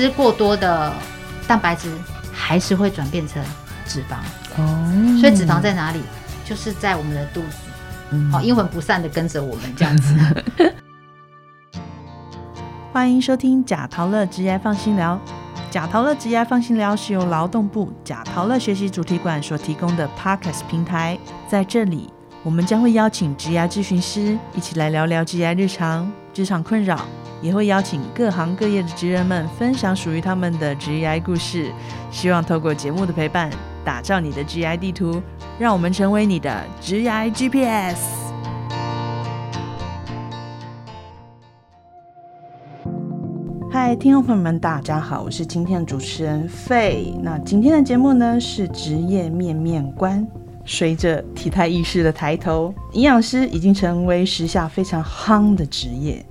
吃过多的蛋白质还是会转变成脂肪。哦，所以脂肪在哪里？就是在我们的肚子。嗯好，阴魂不散的跟着我们这样子。欢迎收听贾陶乐职业放心聊。贾陶乐职业放心聊是由劳动部贾陶乐学习主题馆所提供的 Podcast 平台，在这里我们将会邀请职业咨询师一起来聊聊职业日常、职场困扰，也会邀请各行各业的职人们分享属于他们的职业故事。希望透过节目的陪伴，打造你的职业地图，让我们成为你的职业 GPS。嗨，听众朋友们，大家好，我是今天的主持人费。那今天的节目呢是职业面面观。随着体态意识的抬头，营养师已经成为时下非常夯的职业。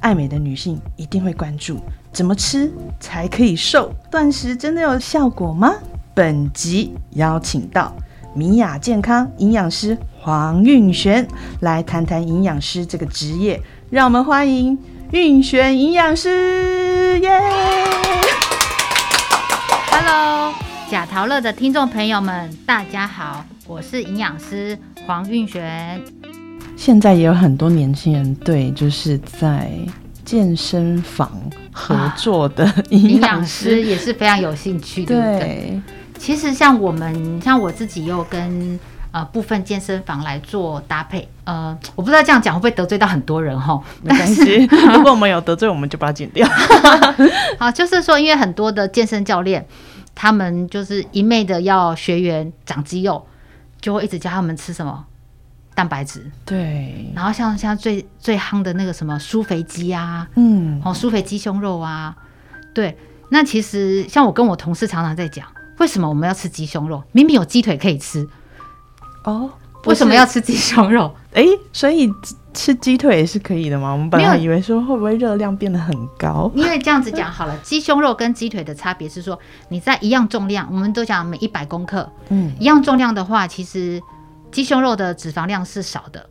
爱美的女性一定会关注，怎么吃才可以瘦？断食真的有效果吗？本集邀请到米雅健康营养师黄运璇来谈谈营养师这个职业。让我们欢迎运璇营养师，耶！Hello，贾陶乐的听众朋友们，大家好，我是营养师黄运璇。现在也有很多年轻人对就是在健身房合作的营营养养师师，也是非常有兴趣，对不对？对，其实像我们，像我自己又跟呃部分健身房来做搭配，呃，我不知道这样讲会不会得罪到很多人哈。没关系。如果我们有得罪，我们就把它剪掉。好，就是说，因为很多的健身教练，他们就是一昧的要学员长肌肉，就会一直教他们吃什么蛋白质，对，然后像像最最夯的那个什么酥肥鸡啊，嗯，哦，酥肥鸡胸肉啊，对。那其实像我跟我同事常常在讲，为什么我们要吃鸡胸肉？明明有鸡腿可以吃，哦，为什么要吃鸡胸肉？哎、所以吃鸡腿也是可以的吗？我们本来以为说会不会热量变得很高？因为这样子讲好了，鸡胸肉跟鸡腿的差别是说，你在一样重量，我们都讲每一百公克，嗯，一样重量的话，其实鸡胸肉的脂肪量是少的，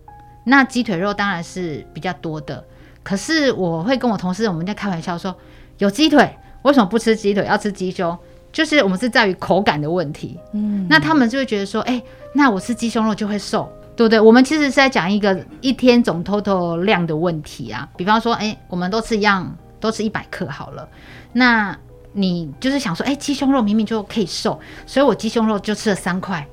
那鸡腿肉当然是比较多的。可是我会跟我同事我们在开玩笑说，有鸡腿为什么不吃鸡腿，要吃鸡胸？就是我们是在于口感的问题。嗯，那他们就会觉得说，哎、那我吃鸡胸肉就会瘦，对不对？我们其实是在讲一个一天总 total 量的问题啊。比方说，哎、我们都吃一样，都吃一百克好了，那你就是想说，哎、鸡胸肉明明就可以瘦，所以我鸡胸肉就吃了三块。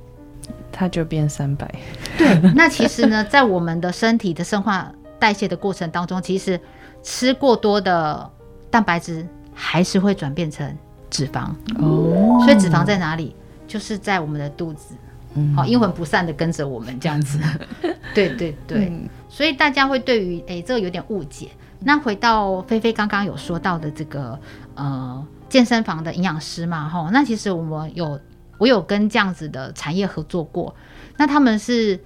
它就变三百。对，那其实呢，在我们的身体的生化代谢的过程当中，其实吃过多的蛋白质还是会转变成脂肪。哦，所以脂肪在哪里？就是在我们的肚子。嗯好，阴魂不散的跟着我们这样子。对对对，嗯所以大家会对于诶、这个有点误解。那回到菲菲刚刚有说到的这个呃健身房的营养师嘛，哈，那其实我们有我有跟这样子的产业合作过，那他们是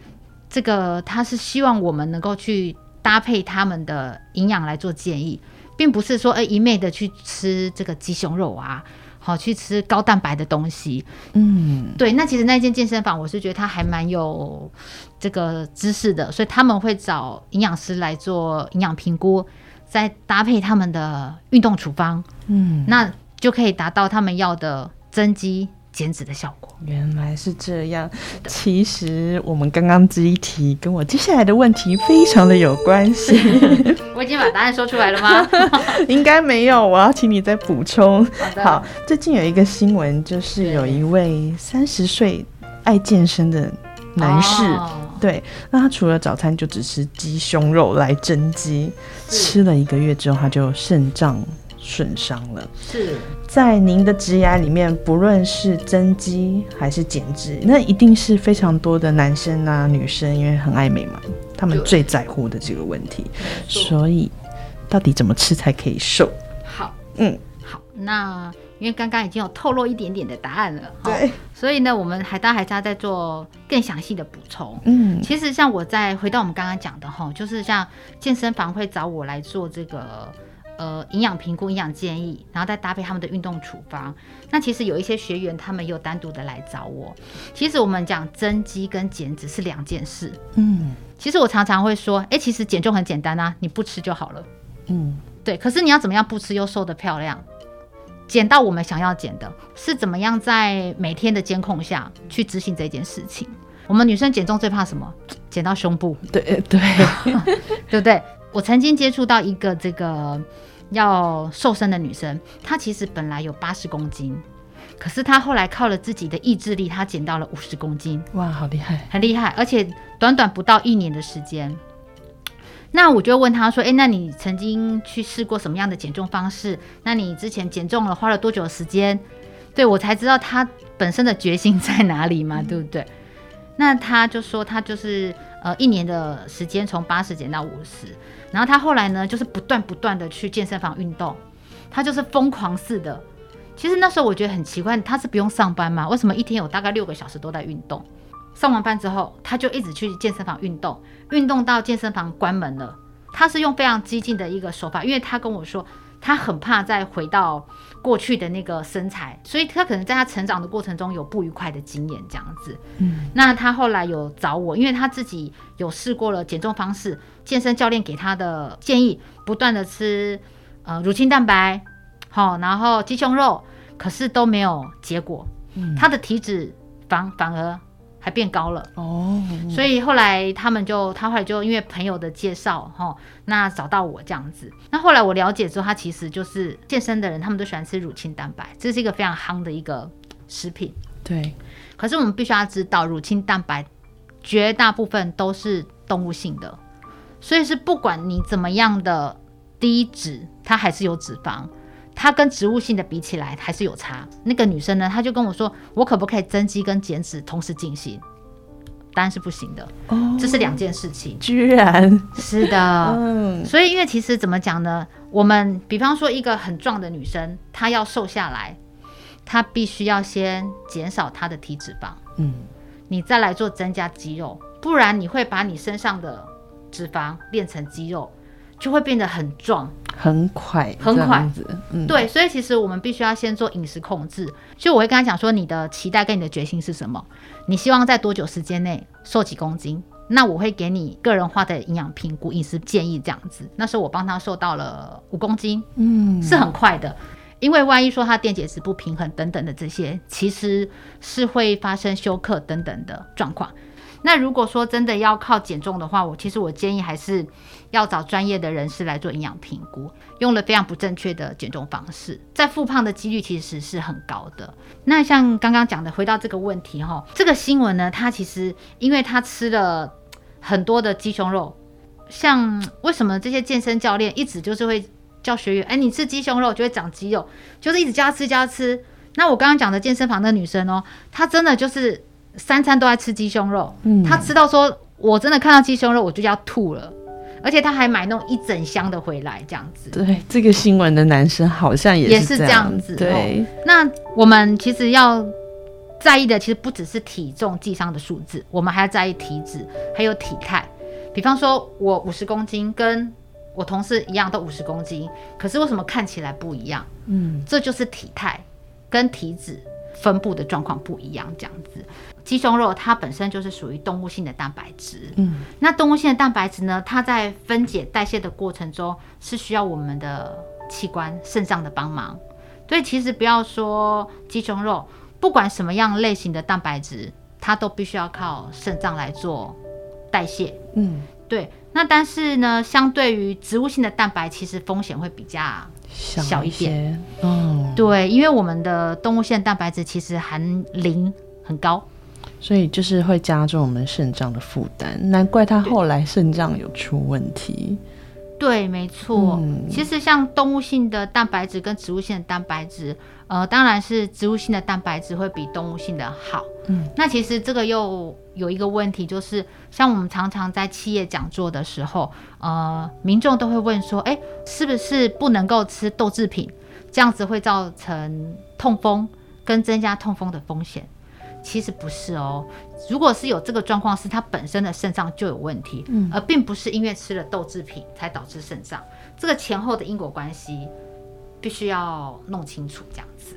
这个他是希望我们能够去搭配他们的营养来做建议，并不是说诶、一昧的去吃这个鸡胸肉啊。好，去吃高蛋白的东西，嗯，对，那其实那间健身房，我是觉得它还蛮有这个知识的，所以他们会找营养师来做营养评估，再搭配他们的运动处方，嗯，那就可以达到他们要的增肌减脂的效果。原来是这样。其实我们刚刚这一题跟我接下来的问题非常的有关系，我已经把答案说出来了吗？应该没有，我要请你再补充。好最近有一个新闻，就是有一位三十岁爱健身的男士，哦对，那他除了早餐就只吃鸡胸肉来增肌，吃了一个月之后，他就肾脏损伤了。是在您的职涯里面，不论是增肌还是减脂，那一定是非常多的男生啊、女生，因为很爱美嘛，他们最在乎的这个问题。所以，到底怎么吃才可以瘦？好，嗯，好，那因为刚刚已经有透露一点点的答案了，哈对，所以呢，我们海大海家在做更详细的补充。嗯，其实像我在回到我们刚刚讲的哈，就是像健身房会找我来做这个呃营养评估、营养建议，然后再搭配他们的运动处方。那其实有一些学员他们也有单独的来找我。其实我们讲增肌跟减脂是两件事。嗯其实我常常会说，哎、其实减重很简单啊，你不吃就好了。嗯，对，可是你要怎么样不吃又瘦得漂亮？减到我们想要减的，是怎么样在每天的监控下去执行这件事情。我们女生减重最怕什么？减到胸部，对对，对不对？我曾经接触到一个这个要瘦身的女生，她其实本来有八十公斤，可是她后来靠了自己的意志力，她减到了五十公斤，哇，好厉害，很厉害，而且短短不到一年的时间。那我就问她说：“诶，那你曾经去试过什么样的减重方式？那你之前减重了花了多久的时间？”对我才知道她本身的决心在哪里嘛，对不对？那他就说他就是呃一年的时间从八十减到五十，然后他后来呢就是不断不断的去健身房运动，他就是疯狂似的。其实那时候我觉得很奇怪，他是不用上班吗？为什么一天有大概六个小时都在运动？上完班之后，他就一直去健身房运动，运动到健身房关门了。他是用非常激进的一个手法，因为他跟我说，她很怕再回到过去的那个身材，所以他可能在他成长的过程中有不愉快的经验，这样子。嗯，那他后来有找我，因为他自己有试过了减重方式，健身教练给他的建议，不断的吃呃乳清蛋白，好，然后鸡胸肉，可是都没有结果，嗯、他的体脂反反而还变高了。哦，所以后来他们就，他后来就因为朋友的介绍，哈，那找到我这样子。那后来我了解之后，他其实就是健身的人，他们都喜欢吃乳清蛋白，这是一个非常夯的一个食品。对，可是我们必须要知道，乳清蛋白绝大部分都是动物性的，所以是不管你怎么样的低脂，它还是有脂肪。它跟植物性的比起来还是有差。那个女生呢，她就跟我说：“我可不可以增肌跟减脂同时进行？”当然是不行的，哦，这是两件事情。居然，是的，嗯，所以因为其实怎么讲呢？我们比方说一个很壮的女生，她要瘦下来，她必须要先减少她的体脂肪，嗯，你再来做增加肌肉，不然你会把你身上的脂肪练成肌肉，就会变得很壮。很快，很快嗯，对，所以其实我们必须要先做饮食控制。就我会跟他讲说，你的期待跟你的决心是什么？你希望在多久时间内瘦几公斤？那我会给你个人化的营养评估、饮食建议这样子。那时候我帮他瘦到了五公斤，嗯，是很快的。因为万一说他电解质不平衡等等的这些，其实是会发生休克等等的状况。那如果说真的要靠减重的话，我其实我建议还是要找专业的人士来做营养评估，用了非常不正确的减重方式，在复胖的几率其实是很高的。那像刚刚讲的，回到这个问题哈，这个新闻呢，它其实因为他吃了很多的鸡胸肉，像为什么这些健身教练一直就是会叫学员，哎，你吃鸡胸肉就会长肌肉，就是一直叫他吃，叫他吃。那我刚刚讲的健身房的女生哦，她真的就是三餐都在吃鸡胸肉，嗯她吃到说，我真的看到鸡胸肉我就要吐了，而且他还买那种一整箱的回来这样子。对，这个新闻的男生好像也也是这样子对，那我们其实要在意的，其实不只是体重计上的数字，我们还要在意体脂，还有体态。比方说，我五十公斤，跟我同事一样都五十公斤，可是为什么看起来不一样？嗯，这就是体态跟体脂分布的状况不一样，这样子。鸡胸肉它本身就是属于动物性的蛋白质，嗯，那动物性的蛋白质呢，它在分解代谢的过程中是需要我们的器官肾脏的帮忙。所以其实不要说鸡胸肉，不管什么样类型的蛋白质，它都必须要靠肾脏来做代谢。嗯，对，那但是呢，相对于植物性的蛋白，其实风险会比较小小一点。嗯，对，因为我们的动物性蛋白质其实含磷很高。所以就是会加重我们肾脏的负担，难怪他后来肾脏有出问题。对，没错。嗯其实像动物性的蛋白质跟植物性的蛋白质，呃，当然是植物性的蛋白质会比动物性的好。嗯，那其实这个又有一个问题，就是像我们常常在企业讲座的时候，呃，民众都会问说，哎，是不是不能够吃豆制品？这样子会造成痛风跟增加痛风的风险。其实不是哦，如果是有这个状况，是他本身的肾脏就有问题，嗯而并不是因为吃了豆制品才导致肾脏。这个前后的因果关系必须要弄清楚，这样子。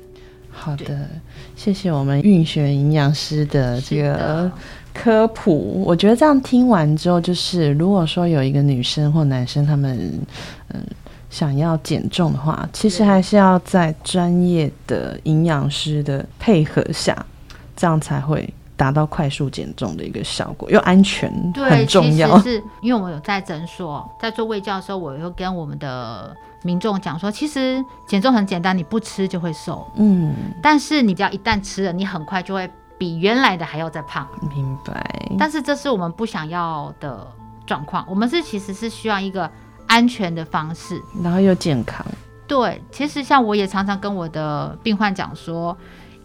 好的，谢谢我们运学营养师的这个科普。我觉得这样听完之后，就是如果说有一个女生或男生，他们嗯想要减重的话，其实还是要在专业的营养师的配合下，这样才会达到快速减重的一个效果，又安全，很重要。是因为我们有在诊所在做胃教的时候，我又跟我们的民众讲说，其实减重很简单，你不吃就会瘦，嗯，但是你只要一旦吃了，你很快就会比原来的还要再胖。明白。但是这是我们不想要的状况，我们是其实是需要一个。安全的方式，然后又健康。对，其实像我也常常跟我的病患讲说，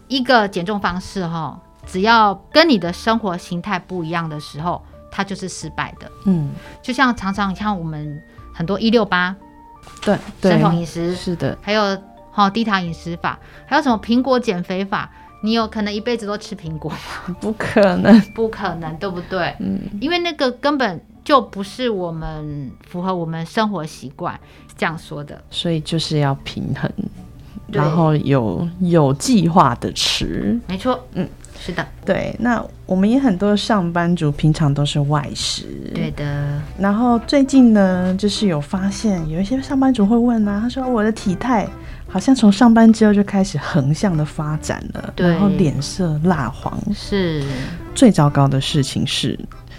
一个减重方式哈，只要跟你的生活形态不一样的时候，它就是失败的。嗯，就像常常像我们很多一六八，对，生酮饮食。是的，还有哈低糖饮食法，还有什么苹果减肥法，你有可能一辈子都吃苹果吗？不可能，不可能，对不对？嗯，因为那个根本。就不是我们符合我们生活习惯这样说的，所以就是要平衡，然后有有计划的吃，没错，嗯，是的，对。那我们也很多上班族平常都是外食，对的。然后最近呢，就是有发现有一些上班族会问啊，他说我的体态好像从上班之后就开始横向的发展了，然后脸色蜡黄，是最糟糕的事情是。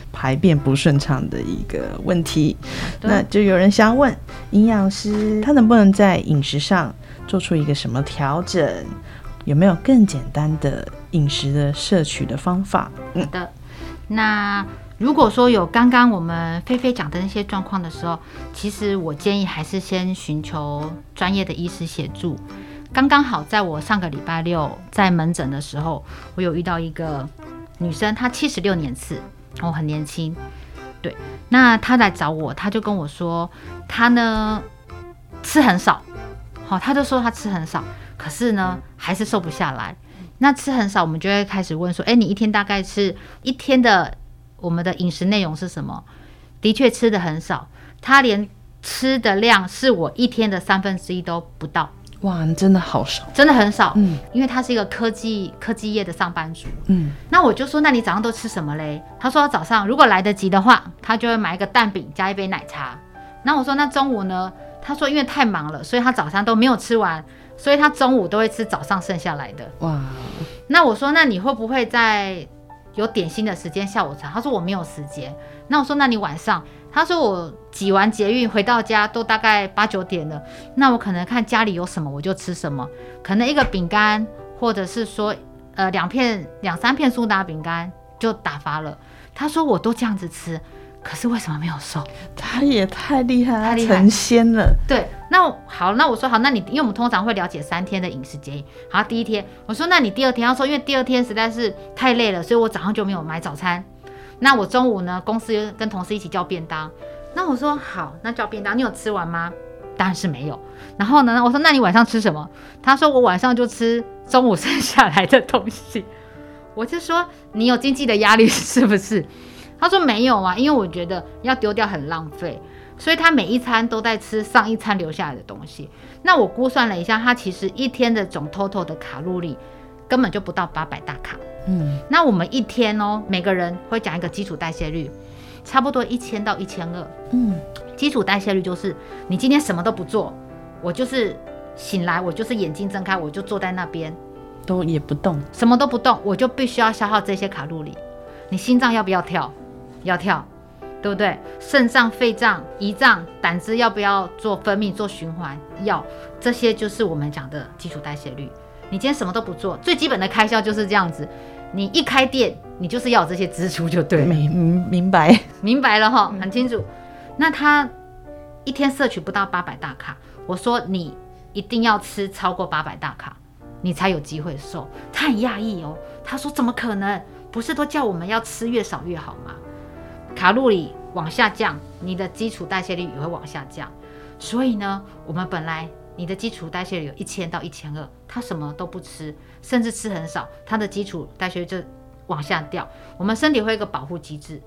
排便不顺畅的一个问题，那就有人想问营养师，他能不能在饮食上做出一个什么调整？有没有更简单的饮食的摄取的方法？好的，那如果说有刚刚我们菲菲讲的那些状况的时候，其实我建议还是先寻求专业的医师协助。刚刚好在我上个礼拜六在门诊的时候，我有遇到一个女生，她七十六年次。我很年轻，对，那她来找我，她就跟我说，她呢吃很少，好，她就说她吃很少，可是呢还是瘦不下来。那吃很少，我们就会开始问说，哎，你一天大概吃一天的我们的饮食内容是什么？的确吃的很少，他连吃的量是我一天的三分之一都不到。哇，你真的好少，真的很少。嗯，因为他是一个科技科技业的上班族。嗯，那我就说，那你早上都吃什么嘞？他说早上如果来得及的话，他就会买一个蛋饼加一杯奶茶。那我说那中午呢？他说因为太忙了，所以他早上都没有吃完，所以他中午都会吃早上剩下来的。哇，那我说那你会不会在有点心的时间下午茶？他说我没有时间。那我说那你晚上？他说我挤完捷运回到家都大概八九点了，那我可能看家里有什么我就吃什么，可能一个饼干，或者是说呃两片两三片苏打饼干就打发了。他说我都这样子吃，可是为什么没有瘦？他也太厉害，他成仙了。对，那好，那我说好，那你因为我们通常会了解三天的饮食建议。好，第一天我说那你第二天要说，因为第二天实在是太累了，所以我早上就没有买早餐。那我中午呢？公司跟同事一起叫便当。那我说好，那叫便当，你有吃完吗？当然是没有。然后呢，我说那你晚上吃什么？他说我晚上就吃中午剩下来的东西。我就说你有经济的压力是不是？他说没有啊，因为我觉得要丢掉很浪费，所以他每一餐都在吃上一餐留下来的东西。那我估算了一下，他其实一天的总 total 的卡路里根本就不到八百大卡。嗯，那我们一天哦，每个人会讲一个基础代谢率，差不多一千到一千二。嗯，基础代谢率就是你今天什么都不做，我就是醒来，我就是眼睛睁开，我就坐在那边，都也不动，什么都不动，我就必须要消耗这些卡路里。你心脏要不要跳？要跳，对不对？肾脏、肺脏、胰脏、胆汁要不要做分泌、做循环？要，这些就是我们讲的基础代谢率。你今天什么都不做，最基本的开销就是这样子。你一开店，你就是要有这些支出就对，明明白明白了哈，很清楚。那他一天摄取不到八百大卡，我说你一定要吃超过八百大卡，你才有机会瘦。他很讶异哦，他说怎么可能？不是都叫我们要吃越少越好吗？卡路里往下降，你的基础代谢率也会往下降。所以呢，我们本来。你的基础代谢率有一千到一千二，他什么都不吃，甚至吃很少，他的基础代谢率就往下掉。我们身体会有一个保护机制，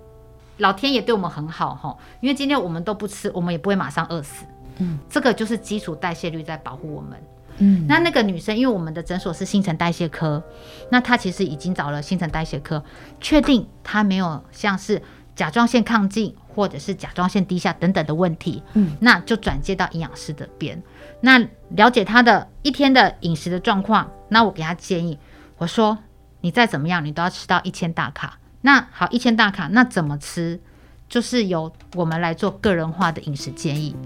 老天爷对我们很好哈，因为今天我们都不吃，我们也不会马上饿死。嗯，这个就是基础代谢率在保护我们。嗯，那那个女生，因为我们的诊所是新陈代谢科，那她其实已经找了新陈代谢科，确定她没有像是甲状腺亢进或者是甲状腺低下等等的问题，嗯，那就转接到营养师的边。那了解他的一天的饮食的状况，那我给他建议，我说你再怎么样，你都要吃到一千大卡。那好，一千大卡，那怎么吃？就是由我们来做个人化的饮食建议。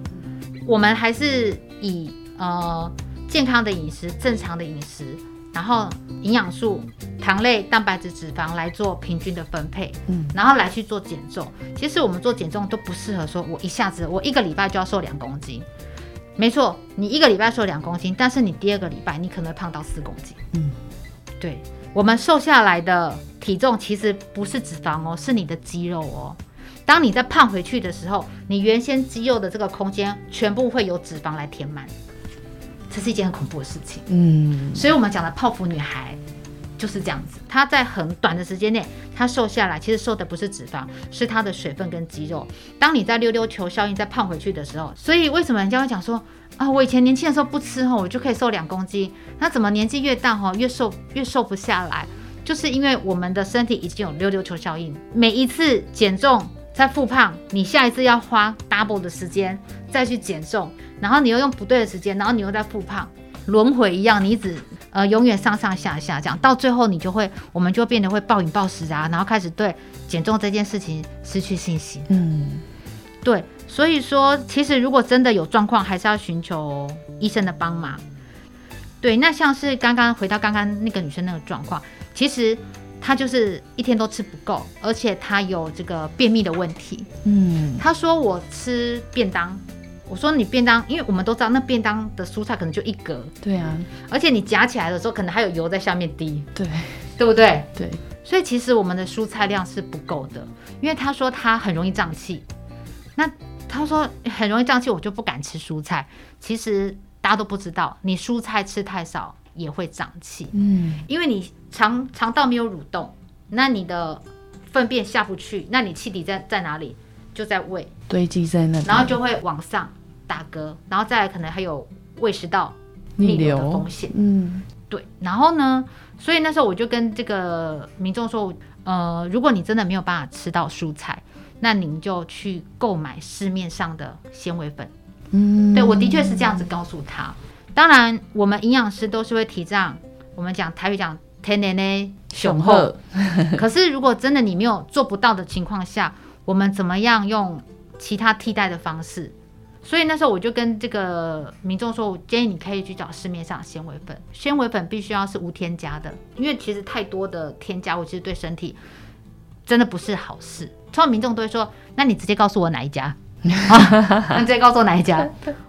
我们还是以呃健康的饮食、正常的饮食，然后营养素、糖类、蛋白质、脂肪来做平均的分配，嗯，然后来去做减重。其实我们做减重都不适合说，我一下子我一个礼拜就要瘦两公斤。没错，你一个礼拜瘦两公斤，但是你第二个礼拜你可能会胖到四公斤。嗯，对，我们瘦下来的体重其实不是脂肪哦，是你的肌肉哦。当你再胖回去的时候，你原先肌肉的这个空间全部会有脂肪来填满，这是一件很恐怖的事情。嗯，所以我们讲的泡芙女孩就是这样子，她在很短的时间内，她瘦下来，其实瘦的不是脂肪，是她的水分跟肌肉。当你在溜溜球效应再胖回去的时候，所以为什么人家会讲说啊，我以前年轻的时候不吃吼，我就可以瘦两公斤，那怎么年纪越大吼，越瘦越瘦不下来？就是因为我们的身体已经有溜溜球效应，每一次减重再复胖，你下一次要花 double 的时间再去减重，然后你又用不对的时间，然后你又在复胖，轮回一样，你一直呃永远上上下下这样，到最后你就会，我们就变得会暴饮暴食啊，然后开始对减重这件事情失去信心。嗯，对，所以说其实如果真的有状况，还是要寻求医生的帮忙。对，那像是刚刚回到刚刚那个女生那个状况，其实她就是一天都吃不够，而且他有这个便秘的问题。嗯，他说我吃便当，我说你便当，因为我们都知道那便当的蔬菜可能就一格，对啊，而且你夹起来的时候可能还有油在下面滴，对对不对？对，所以其实我们的蔬菜量是不够的，因为他说他很容易胀气，那他说很容易胀气，我就不敢吃蔬菜。其实大家都不知道，你蔬菜吃太少也会胀气，嗯，因为你肠肠道没有蠕动，那你的粪便下不去，那你气体在在哪里？就在胃，堆积在那里，然后就会往上打嗝，然后再来可能还有胃食道逆逆流的风险。嗯，对，然后呢，所以那时候我就跟这个民众说，呃，如果你真的没有办法吃到蔬菜，那您就去购买市面上的纤维粉。嗯，对我的确是这样子告诉他。当然，我们营养师都是会提倡，我们讲台语讲天然的雄厚。可是如果真的你没有做不到的情况下，我们怎么样用其他替代的方式？所以那时候我就跟这个民众说，我建议你可以去找市面上纤维粉，纤维粉必须要是无添加的，因为其实太多的添加物其实对身体真的不是好事。通常民众都会说，那你直接告诉我哪一家，啊、那直接告诉我哪一家。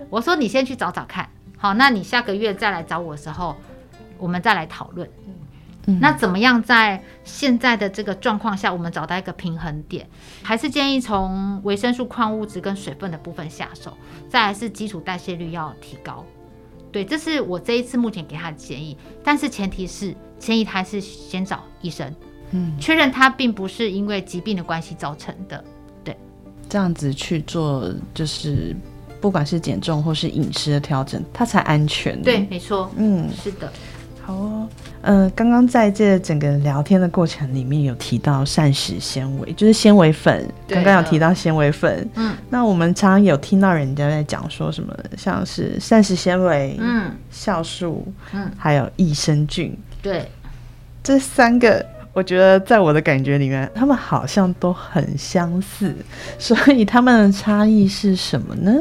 我说你先去找找看，好，那你下个月再来找我的时候，我们再来讨论。嗯那怎么样在现在的这个状况下，我们找到一个平衡点？还是建议从维生素、矿物质跟水分的部分下手，再来是基础代谢率要提高。对，这是我这一次目前给他的建议，但是前提是建议他是先找医生，嗯，确认他并不是因为疾病的关系造成的。对这样子去做，就是不管是减重或是饮食的调整，它才安全。对，，没错，嗯，是的，好哦。呃，刚刚在这整个聊天的过程里面有提到膳食纤维，就是纤维粉。刚刚有提到纤维粉，嗯那我们常常有听到人家在讲说什么，像是膳食纤维、嗯酵素，嗯，还有益生菌，对。这三个，我觉得在我的感觉里面，他们好像都很相似，所以他们的差异是什么呢？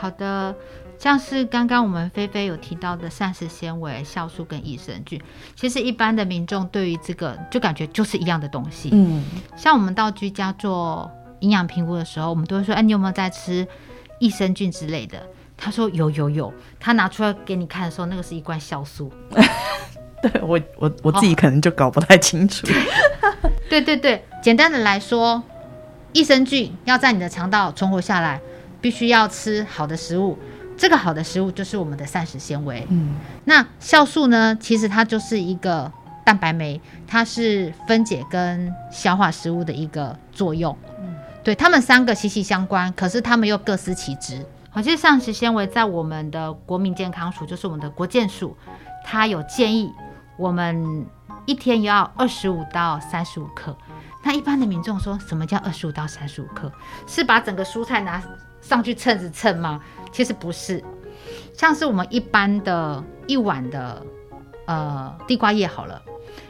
好的，像是刚刚我们菲菲有提到的膳食纤维、酵素跟益生菌，其实一般的民众对于这个就感觉就是一样的东西。嗯像我们到居家做营养评估的时候，我们都会说：“哎，你有没有在吃益生菌之类的？”他说：“有有有。”他拿出来给你看的时候，那个是一罐酵素。对我我我自己可能就搞不太清楚。对对对，简单的来说，益生菌要在你的肠道存活下来，必须要吃好的食物。这个好的食物就是我们的膳食纤维。嗯那酵素呢？其实它就是一个蛋白酶，它是分解跟消化食物的一个作用。嗯对，它们三个息息相关，可是它们又各司其职。好，其实膳食纤维在我们的国民健康署，就是我们的国健署，它有建议我们一天要二十五到三十五克。那一般的民众说什么叫二十五到三十五克？是把整个蔬菜拿上去称子称吗？其实不是，像是我们一般的一碗的呃地瓜叶好了，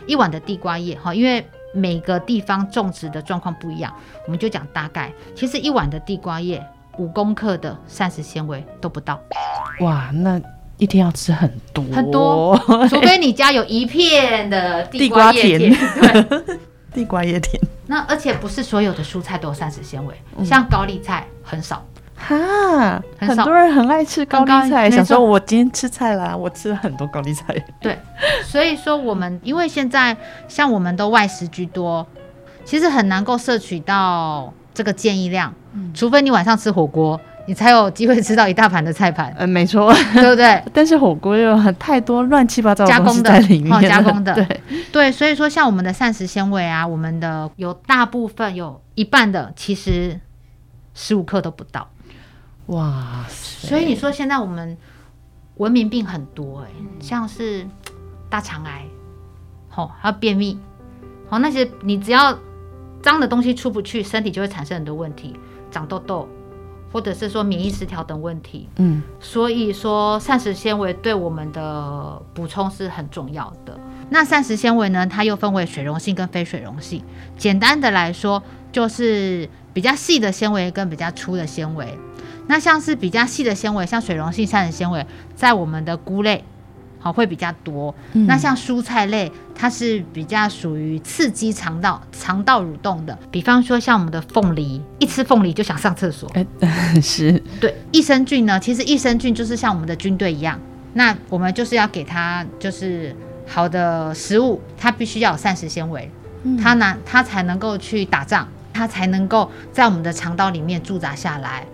一碗的地瓜叶哈，因为每个地方种植的状况不一样，我们就讲大概，其实一碗的地瓜叶五公克的膳食纤维都不到，哇，那一天要吃很多。很多，除非你家有一片的地瓜叶田，对。地瓜叶田。那而且不是所有的蔬菜都有膳食纤维，像高丽菜很少。哈，很很多人很爱吃高丽菜，想说我今天吃菜啦，我吃了很多高丽菜。对，所以说我们因为现在像我们都外食居多，其实很难够摄取到这个建议量，除非你晚上吃火锅，你才有机会吃到一大盘的菜盘，嗯，没错。对不对？但是火锅又很太多乱七八糟的加工的在里面了，哦加工的对，对，所以说像我们的膳食纤维啊，我们的有大部分有一半的其实十五克都不到。哇塞！所以你说现在我们文明病很多哎、像是大肠癌，好、还有便秘，好、那些你只要脏的东西出不去，身体就会产生很多问题，长痘痘，或者是说免疫失调等问题。嗯，所以说膳食纤维对我们的补充是很重要的。那膳食纤维呢，它又分为水溶性跟非水溶性。简单的来说，就是比较细的纤维跟比较粗的纤维。那像是比较细的纤维，像水溶性膳食纤维，在我们的菇类。好，会比较多。嗯那像蔬菜类，它是比较属于刺激肠道、肠道蠕动的。比方说，像我们的凤梨，一吃凤梨就想上厕所。哎、是对，益生菌呢，其实益生菌就是像我们的军队一样，那我们就是要给它就是好的食物，它必须要有膳食纤维，它拿它才能够去打仗，它才能够在我们的肠道里面驻扎下来。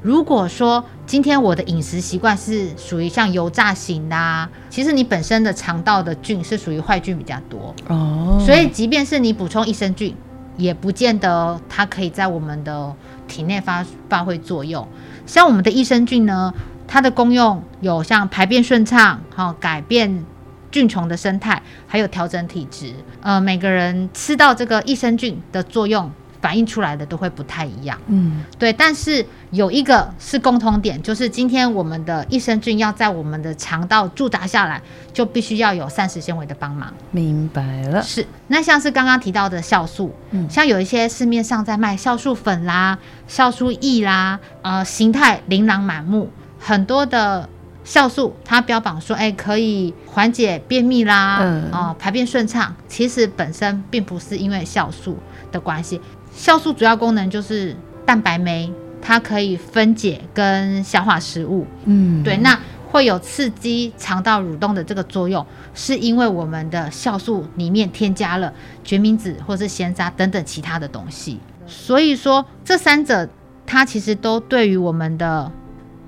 如果说今天我的饮食习惯是属于像油炸型的、啊，其实你本身的肠道的菌是属于坏菌比较多，哦，所以即便是你补充益生菌，也不见得它可以在我们的体内发发挥作用。像我们的益生菌呢，它的功用有像排便顺畅，哈、改变菌虫的生态，还有调整体质。呃，每个人吃到这个益生菌的作用，反映出来的都会不太一样。嗯。对，但是有一个是共通点，就是今天我们的益生菌要在我们的肠道驻扎下来，就必须要有膳食纤维的帮忙。明白了，是，那像是刚刚提到的酵素，嗯。像有一些市面上在卖酵素粉啦、酵素液啦，呃，形态琳琅满目，很多的酵素它标榜说，哎、可以缓解便秘啦，嗯。哦、排便顺畅，其实本身并不是因为酵素的关系，酵素主要功能就是蛋白酶，它可以分解跟消化食物，嗯，对，那会有刺激肠道蠕动的这个作用，是因为我们的酵素里面添加了决明子或是鲜渣等等其他的东西。所以说，这三者它其实都对于我们的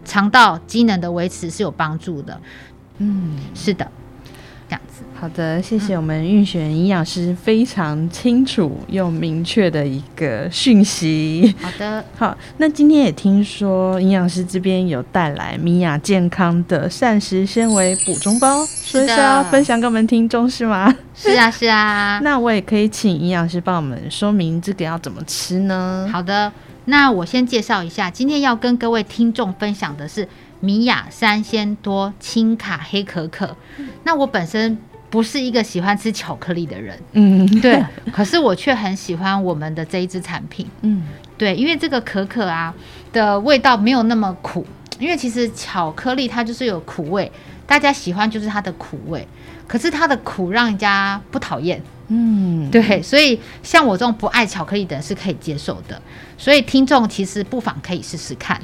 肠道机能的维持是有帮助的。嗯。是的，这样子。好的，谢谢我们运选营养师非常清楚又明确的一个讯息。好的，好，那今天也听说营养师这边有带来米娅健康的膳食纤维补充包，所以是要分享给我们听众是吗？是啊，是啊。那我也可以请营养师帮我们说明这个要怎么吃呢？好的，那我先介绍一下，今天要跟各位听众分享的是米雅三鲜多轻卡黑可可。那我本身不是一个喜欢吃巧克力的人，嗯，对，可是我却很喜欢我们的这一支产品，嗯。对，因为这个可可啊的味道没有那么苦，因为其实巧克力它就是有苦味，大家喜欢就是它的苦味，可是它的苦让人家不讨厌，嗯，对，所以像我这种不爱巧克力的人是可以接受的，所以听众其实不妨可以试试看。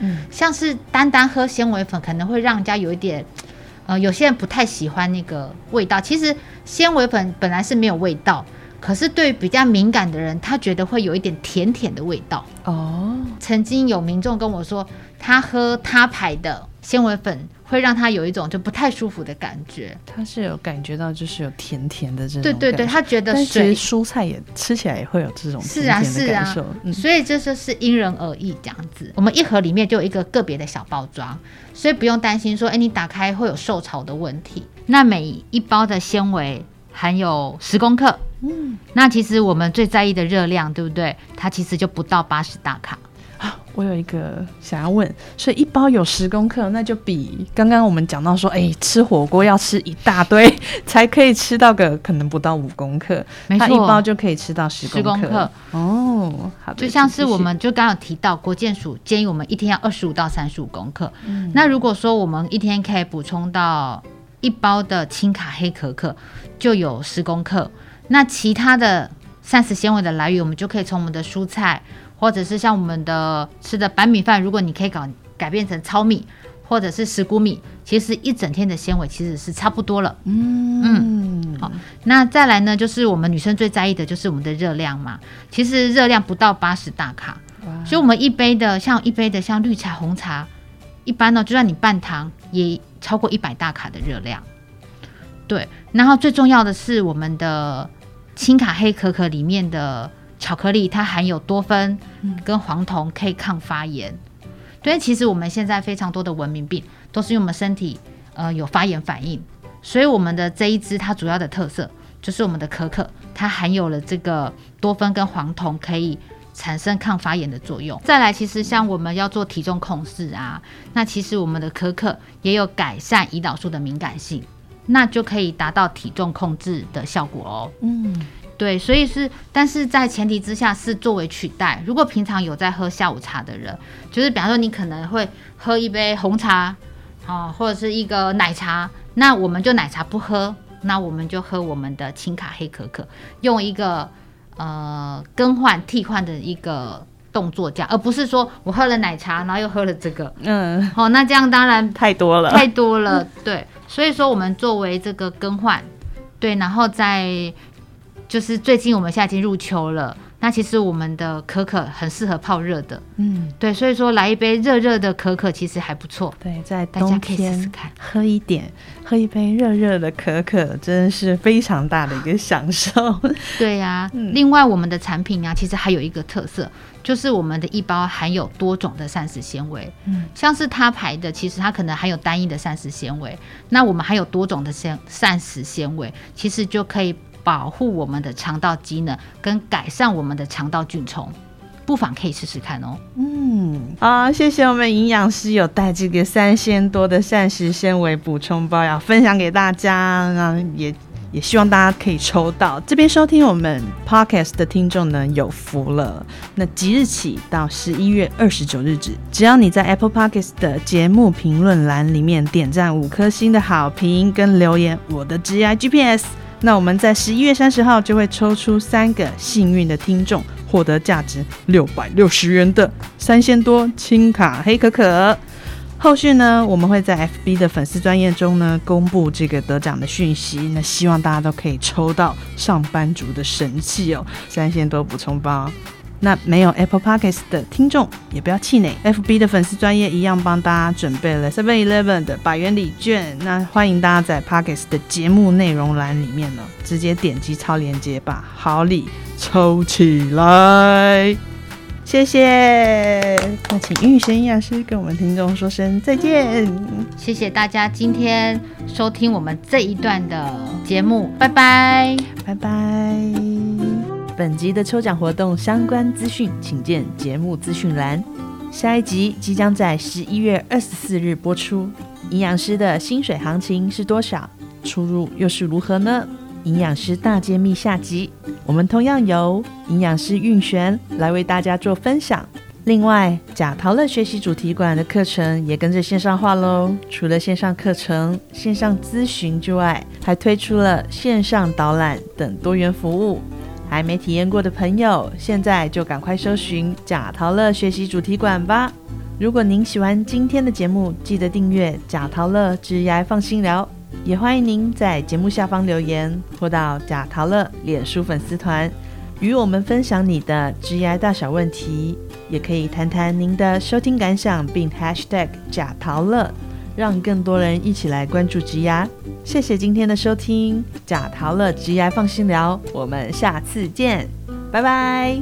嗯，像是单单喝纤维粉，可能会让人家有一点，呃，有些人不太喜欢那个味道。其实纤维粉本来是没有味道，可是对于比较敏感的人，他觉得会有一点甜甜的味道。哦，曾经有民众跟我说，他喝他牌的纤维粉会让它有一种就不太舒服的感觉。它是有感觉到就是有甜甜的这种对对对，他觉得但其实蔬菜也吃起来也会有这种是啊甜甜的是啊所以这就是因人而异这样子。我们一盒里面就有一个个别的小包装，所以不用担心说，哎，你打开会有受潮的问题。那每一包的纤维含有十公克，嗯，那其实我们最在意的热量，对不对？它其实就不到八十大卡。我有一个想要问，所以一包有十公克，那就比刚刚我们讲到说，哎，吃火锅要吃一大堆 才可以吃到个可能不到五公克，没错，一包就可以吃到十公克。哦，好的。就像是我们就刚刚提到，国健署建议我们一天要二十五到三十五公克。嗯，那如果说我们一天可以补充到一包的轻卡黑可可，就有十公克。那其他的膳食纤维的来源，我们就可以从我们的蔬菜。或者是像我们的吃的白米饭，如果你可以搞改变成糙米或者是石谷米，其实一整天的纤维其实是差不多了。嗯嗯，好，那再来呢，就是我们女生最在意的就是我们的热量嘛。其实热量不到八十大卡，所以我们一杯的像一杯的像绿茶、红茶，一般呢就算你半糖也超过一百大卡的热量。对，然后最重要的是我们的轻卡黑可可里面的。巧克力它含有多酚跟黄酮，可以抗发炎。对，其实我们现在非常多的文明病都是因为我们身体呃有发炎反应，所以我们的这一支它主要的特色就是我们的可可，它含有了这个多酚跟黄酮，可以产生抗发炎的作用。再来，其实像我们要做体重控制啊，那其实我们的可可也有改善胰岛素的敏感性，那就可以达到体重控制的效果哦。嗯。对，所以是，但是在前提之下是作为取代。如果平常有在喝下午茶的人，就是比方说你可能会喝一杯红茶，啊，或者是一个奶茶，那我们就奶茶不喝，那我们就喝我们的轻卡黑可可，用一个呃更换替换的一个动作这样，而不是说我喝了奶茶，然后又喝了这个，嗯，好，那这样当然太多了，太多了，对，所以说我们作为这个更换，对，然后再。就是最近我们现在已经入秋了，那其实我们的可可很适合泡热的，嗯，对，所以说来一杯热热的可可其实还不错。对，在冬天喝一点，喝一杯热热的可可，真的是非常大的一个享受。对呀，另外我们的产品啊，其实还有一个特色，就是我们的一包含有多种的膳食纤维，嗯，像是它牌的，其实它可能含有单一的膳食纤维，那我们还有多种的膳膳食纤维，其实就可以。保护我们的肠道机能，跟改善我们的肠道菌虫，不妨可以试试看哦。嗯，好，谢谢我们营养师有带这个三千多的膳食纤维补充包要分享给大家，那也也希望大家可以抽到。这边收听我们 podcast 的听众呢有福了。那即日起到十一月二十九日止，只要你在 Apple Podcast 的节目评论栏里面点赞五颗星的好评跟留言，我的 G I G P S。那我们在十一月三十号就会抽出三个幸运的听众，获得价值六百六十元的三千多轻卡黑可可。后续呢，我们会在 FB 的粉丝专业中呢公布这个得奖的讯息。那希望大家都可以抽到上班族的神器哦，三千多补充包。那没有 Apple Podcasts 的听众也不要气馁，FB 的粉丝专业一样帮大家准备了 Seven Eleven 的百元礼券。那欢迎大家在 Podcasts 的节目内容栏里面呢，直接点击超链接，把好礼抽起来。谢谢。那请玉贤营养师跟我们听众说声再见。谢谢大家今天收听我们这一段的节目，拜拜，拜拜。本集的抽奖活动相关资讯，请见节目资讯栏。下一集即将在十一月二十四日播出。营养师的薪水行情是多少？出入又是如何呢？营养师大揭秘下集，我们同样由营养师运璇来为大家做分享。另外，贾陶乐学习主题馆的课程也跟着线上化喽。除了线上课程、线上咨询之外，还推出了线上导览等多元服务。还没体验过的朋友，现在就赶快搜寻贾陶乐学习主题馆吧。如果您喜欢今天的节目，记得订阅贾陶乐职涯放心聊，也欢迎您在节目下方留言，或到贾陶乐脸书粉丝团与我们分享你的职涯大小问题，也可以谈谈您的收听感想，并 #hashtag 贾陶乐。让更多人一起来关注植牙，谢谢今天的收听，假桃乐植牙放心聊，我们下次见，拜拜。